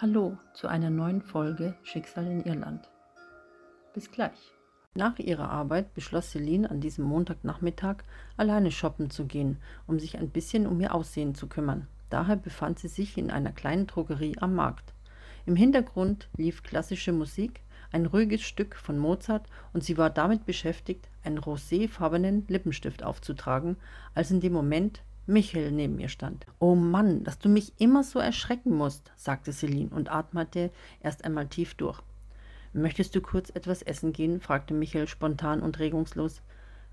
Hallo zu einer neuen Folge Schicksal in Irland. Bis gleich. Nach ihrer Arbeit beschloss Celine an diesem Montagnachmittag alleine shoppen zu gehen, um sich ein bisschen um ihr Aussehen zu kümmern. Daher befand sie sich in einer kleinen Drogerie am Markt. Im Hintergrund lief klassische Musik, ein ruhiges Stück von Mozart und sie war damit beschäftigt, einen roséfarbenen Lippenstift aufzutragen, als in dem Moment Michael neben mir stand. Oh Mann, dass du mich immer so erschrecken musst, sagte Celine und atmete erst einmal tief durch. Möchtest du kurz etwas essen gehen? fragte Michael spontan und regungslos.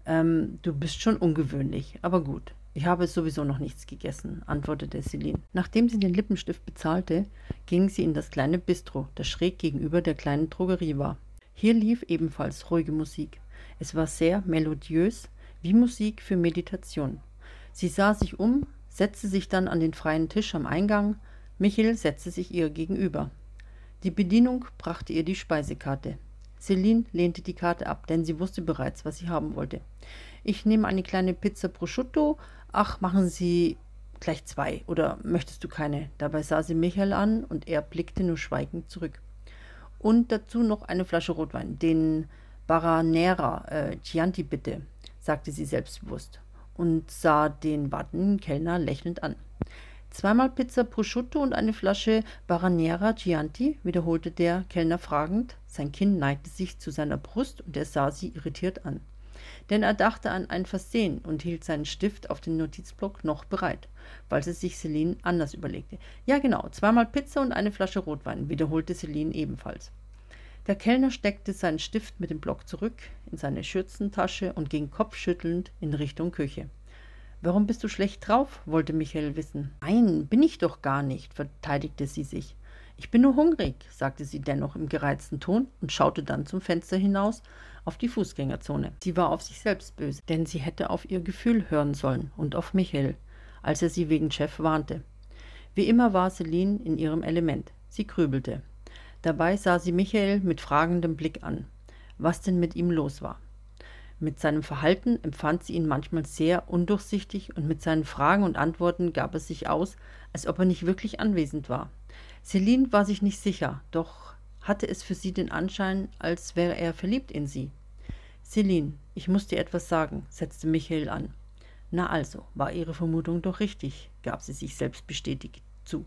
Ähm, du bist schon ungewöhnlich, aber gut. Ich habe sowieso noch nichts gegessen, antwortete Celine. Nachdem sie den Lippenstift bezahlte, ging sie in das kleine Bistro, das schräg gegenüber der kleinen Drogerie war. Hier lief ebenfalls ruhige Musik. Es war sehr melodiös, wie Musik für Meditation. Sie sah sich um, setzte sich dann an den freien Tisch am Eingang. Michael setzte sich ihr gegenüber. Die Bedienung brachte ihr die Speisekarte. Celine lehnte die Karte ab, denn sie wusste bereits, was sie haben wollte. Ich nehme eine kleine Pizza prosciutto. Ach, machen Sie gleich zwei. Oder möchtest du keine? Dabei sah sie Michael an und er blickte nur schweigend zurück. Und dazu noch eine Flasche Rotwein. Den Baranera äh, Chianti bitte, sagte sie selbstbewusst und sah den wartenden Kellner lächelnd an. Zweimal Pizza Prosciutto und eine Flasche Baranera Chianti, wiederholte der Kellner fragend. Sein Kinn neigte sich zu seiner Brust und er sah sie irritiert an. Denn er dachte an ein Versehen und hielt seinen Stift auf den Notizblock noch bereit, falls es sich Celine anders überlegte. Ja, genau, zweimal Pizza und eine Flasche Rotwein, wiederholte Celine ebenfalls. Der Kellner steckte seinen Stift mit dem Block zurück in seine Schürzentasche und ging kopfschüttelnd in Richtung Küche. Warum bist du schlecht drauf? wollte Michael wissen. Nein, bin ich doch gar nicht, verteidigte sie sich. Ich bin nur hungrig, sagte sie dennoch im gereizten Ton und schaute dann zum Fenster hinaus auf die Fußgängerzone. Sie war auf sich selbst böse, denn sie hätte auf ihr Gefühl hören sollen und auf Michael, als er sie wegen Chef warnte. Wie immer war Celine in ihrem Element. Sie grübelte. Dabei sah sie Michael mit fragendem Blick an, was denn mit ihm los war. Mit seinem Verhalten empfand sie ihn manchmal sehr undurchsichtig und mit seinen Fragen und Antworten gab es sich aus, als ob er nicht wirklich anwesend war. Celine war sich nicht sicher, doch hatte es für sie den Anschein, als wäre er verliebt in sie. Celine, ich muss dir etwas sagen, setzte Michael an. Na also, war ihre Vermutung doch richtig, gab sie sich selbst bestätigt zu.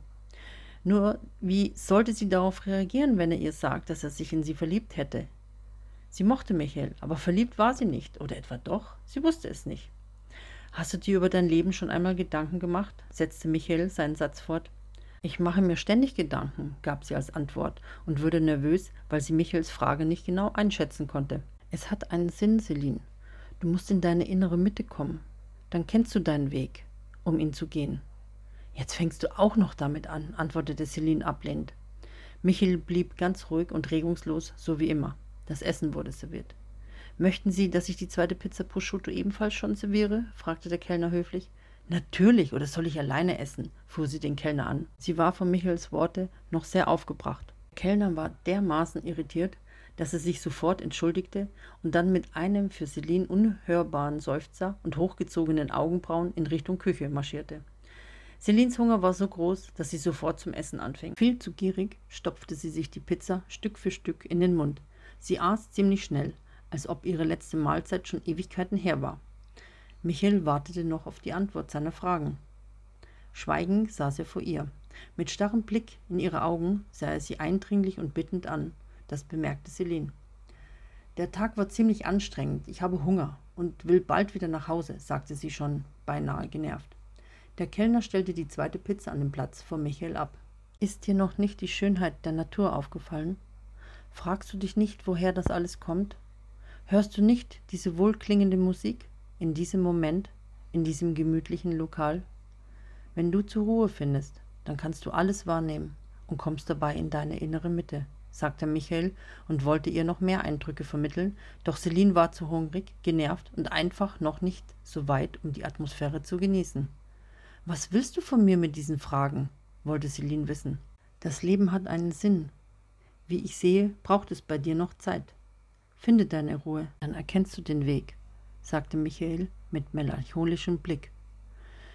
Nur wie sollte sie darauf reagieren, wenn er ihr sagt, dass er sich in sie verliebt hätte? Sie mochte Michael, aber verliebt war sie nicht, oder etwa doch? Sie wusste es nicht. Hast du dir über dein Leben schon einmal Gedanken gemacht? setzte Michael seinen Satz fort. Ich mache mir ständig Gedanken, gab sie als Antwort und wurde nervös, weil sie Michaels Frage nicht genau einschätzen konnte. Es hat einen Sinn, Celine. Du musst in deine innere Mitte kommen. Dann kennst du deinen Weg, um ihn zu gehen. Jetzt fängst du auch noch damit an, antwortete Celine ablehnend. Michael blieb ganz ruhig und regungslos, so wie immer. Das Essen wurde serviert. Möchten Sie, dass ich die zweite Pizza Prosciutto ebenfalls schon serviere? fragte der Kellner höflich. Natürlich, oder soll ich alleine essen? fuhr sie den Kellner an. Sie war von Michaels Worte noch sehr aufgebracht. Der Kellner war dermaßen irritiert, dass er sich sofort entschuldigte und dann mit einem für Celine unhörbaren Seufzer und hochgezogenen Augenbrauen in Richtung Küche marschierte. Celines Hunger war so groß, dass sie sofort zum Essen anfing. Viel zu gierig stopfte sie sich die Pizza Stück für Stück in den Mund. Sie aß ziemlich schnell, als ob ihre letzte Mahlzeit schon Ewigkeiten her war. Michael wartete noch auf die Antwort seiner Fragen. Schweigend saß er vor ihr. Mit starrem Blick in ihre Augen sah er sie eindringlich und bittend an. Das bemerkte Celine. Der Tag war ziemlich anstrengend. Ich habe Hunger und will bald wieder nach Hause, sagte sie schon, beinahe genervt. Der Kellner stellte die zweite Pizza an den Platz vor Michael ab. Ist dir noch nicht die Schönheit der Natur aufgefallen? Fragst du dich nicht, woher das alles kommt? Hörst du nicht diese wohlklingende Musik in diesem Moment, in diesem gemütlichen Lokal? Wenn du zur Ruhe findest, dann kannst du alles wahrnehmen und kommst dabei in deine innere Mitte, sagte Michael und wollte ihr noch mehr Eindrücke vermitteln, doch Celine war zu hungrig, genervt und einfach noch nicht so weit, um die Atmosphäre zu genießen. Was willst du von mir mit diesen Fragen? wollte Celine wissen. Das Leben hat einen Sinn. Wie ich sehe, braucht es bei dir noch Zeit. Finde deine Ruhe, dann erkennst du den Weg, sagte Michael mit melancholischem Blick.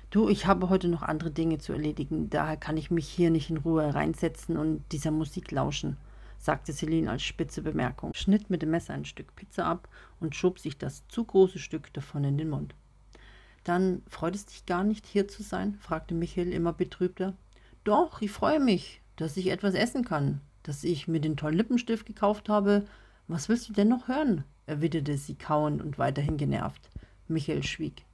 Du, ich habe heute noch andere Dinge zu erledigen, daher kann ich mich hier nicht in Ruhe reinsetzen und dieser Musik lauschen, sagte Celine als spitze Bemerkung, schnitt mit dem Messer ein Stück Pizza ab und schob sich das zu große Stück davon in den Mund. Dann freut es dich gar nicht, hier zu sein? fragte Michael immer betrübter. Doch, ich freue mich, dass ich etwas essen kann, dass ich mir den tollen Lippenstift gekauft habe. Was willst du denn noch hören? erwiderte sie kauend und weiterhin genervt. Michael schwieg.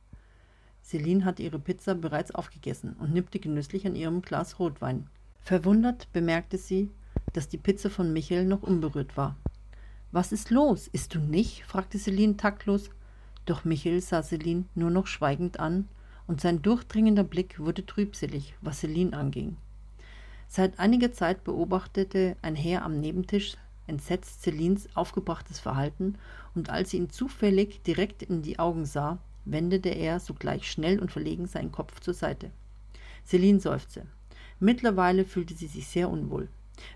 Celine hatte ihre Pizza bereits aufgegessen und nippte genüsslich an ihrem Glas Rotwein. Verwundert bemerkte sie, dass die Pizza von Michael noch unberührt war. Was ist los? Isst du nicht? fragte Celine taktlos. Doch Michael sah Celine nur noch schweigend an, und sein durchdringender Blick wurde trübselig, was Celine anging. Seit einiger Zeit beobachtete ein Herr am Nebentisch entsetzt Celines aufgebrachtes Verhalten, und als sie ihn zufällig direkt in die Augen sah, wendete er sogleich schnell und verlegen seinen Kopf zur Seite. Celine seufzte. Mittlerweile fühlte sie sich sehr unwohl.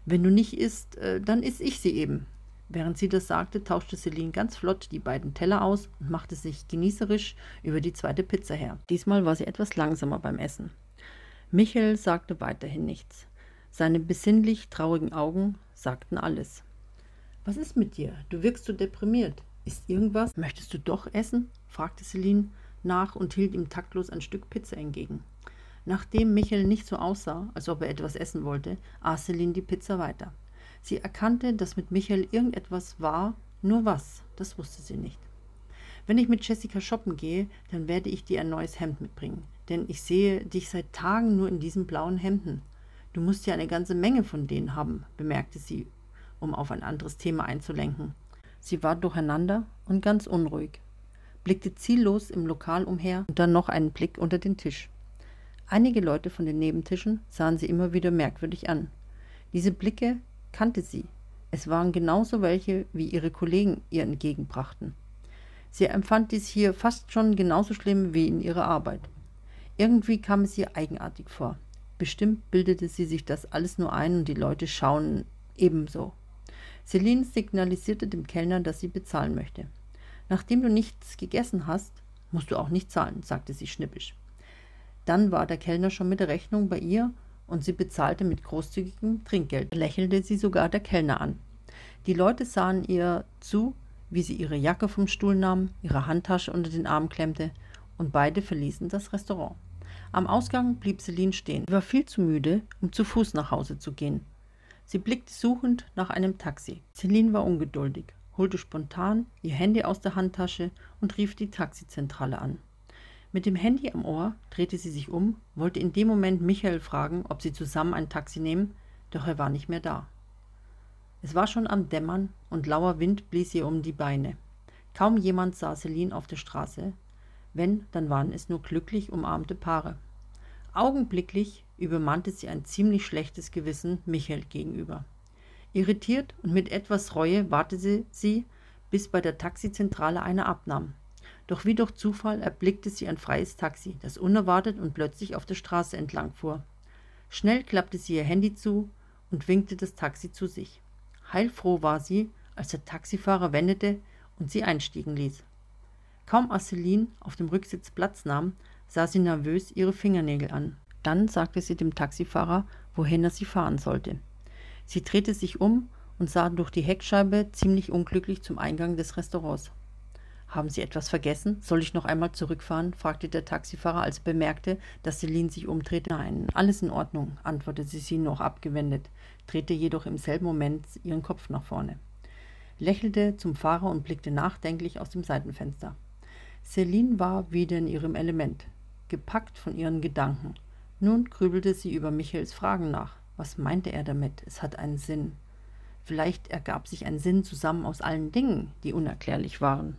Wenn du nicht isst, äh, dann iss ich sie eben. Während sie das sagte, tauschte Celine ganz flott die beiden Teller aus und machte sich genießerisch über die zweite Pizza her. Diesmal war sie etwas langsamer beim Essen. Michael sagte weiterhin nichts. Seine besinnlich traurigen Augen sagten alles. Was ist mit dir? Du wirkst so deprimiert. Ist irgendwas? Möchtest du doch essen? fragte Celine nach und hielt ihm taktlos ein Stück Pizza entgegen. Nachdem Michael nicht so aussah, als ob er etwas essen wollte, aß Celine die Pizza weiter. Sie erkannte, dass mit Michael irgendetwas war, nur was, das wusste sie nicht. Wenn ich mit Jessica shoppen gehe, dann werde ich dir ein neues Hemd mitbringen, denn ich sehe dich seit Tagen nur in diesen blauen Hemden. Du musst ja eine ganze Menge von denen haben, bemerkte sie, um auf ein anderes Thema einzulenken. Sie war durcheinander und ganz unruhig, blickte ziellos im Lokal umher und dann noch einen Blick unter den Tisch. Einige Leute von den Nebentischen sahen sie immer wieder merkwürdig an. Diese Blicke kannte sie. Es waren genauso welche, wie ihre Kollegen ihr entgegenbrachten. Sie empfand dies hier fast schon genauso schlimm wie in ihrer Arbeit. Irgendwie kam es ihr eigenartig vor. Bestimmt bildete sie sich das alles nur ein und die Leute schauen ebenso. Celine signalisierte dem Kellner, dass sie bezahlen möchte. Nachdem du nichts gegessen hast, musst du auch nicht zahlen, sagte sie schnippisch. Dann war der Kellner schon mit der Rechnung bei ihr und sie bezahlte mit großzügigem Trinkgeld, lächelte sie sogar der Kellner an. Die Leute sahen ihr zu, wie sie ihre Jacke vom Stuhl nahm, ihre Handtasche unter den Arm klemmte, und beide verließen das Restaurant. Am Ausgang blieb Celine stehen. Sie war viel zu müde, um zu Fuß nach Hause zu gehen. Sie blickte suchend nach einem Taxi. Celine war ungeduldig, holte spontan ihr Handy aus der Handtasche und rief die Taxizentrale an. Mit dem Handy am Ohr drehte sie sich um, wollte in dem Moment Michael fragen, ob sie zusammen ein Taxi nehmen, doch er war nicht mehr da. Es war schon am Dämmern und lauer Wind blies ihr um die Beine. Kaum jemand sah Celine auf der Straße. Wenn, dann waren es nur glücklich umarmte Paare. Augenblicklich übermannte sie ein ziemlich schlechtes Gewissen Michael gegenüber. Irritiert und mit etwas Reue wartete sie, bis bei der Taxizentrale einer abnahm. Doch wie durch Zufall erblickte sie ein freies Taxi, das unerwartet und plötzlich auf der Straße entlang fuhr. Schnell klappte sie ihr Handy zu und winkte das Taxi zu sich. Heilfroh war sie, als der Taxifahrer wendete und sie einstiegen ließ. Kaum als Celine auf dem Rücksitz Platz nahm, sah sie nervös ihre Fingernägel an. Dann sagte sie dem Taxifahrer, wohin er sie fahren sollte. Sie drehte sich um und sah durch die Heckscheibe ziemlich unglücklich zum Eingang des Restaurants. Haben Sie etwas vergessen? Soll ich noch einmal zurückfahren? fragte der Taxifahrer, als er bemerkte, dass Celine sich umdrehte. Nein, alles in Ordnung, antwortete sie noch abgewendet, drehte jedoch im selben Moment ihren Kopf nach vorne, lächelte zum Fahrer und blickte nachdenklich aus dem Seitenfenster. Celine war wieder in ihrem Element, gepackt von ihren Gedanken. Nun grübelte sie über Michaels Fragen nach. Was meinte er damit? Es hat einen Sinn. Vielleicht ergab sich ein Sinn zusammen aus allen Dingen, die unerklärlich waren.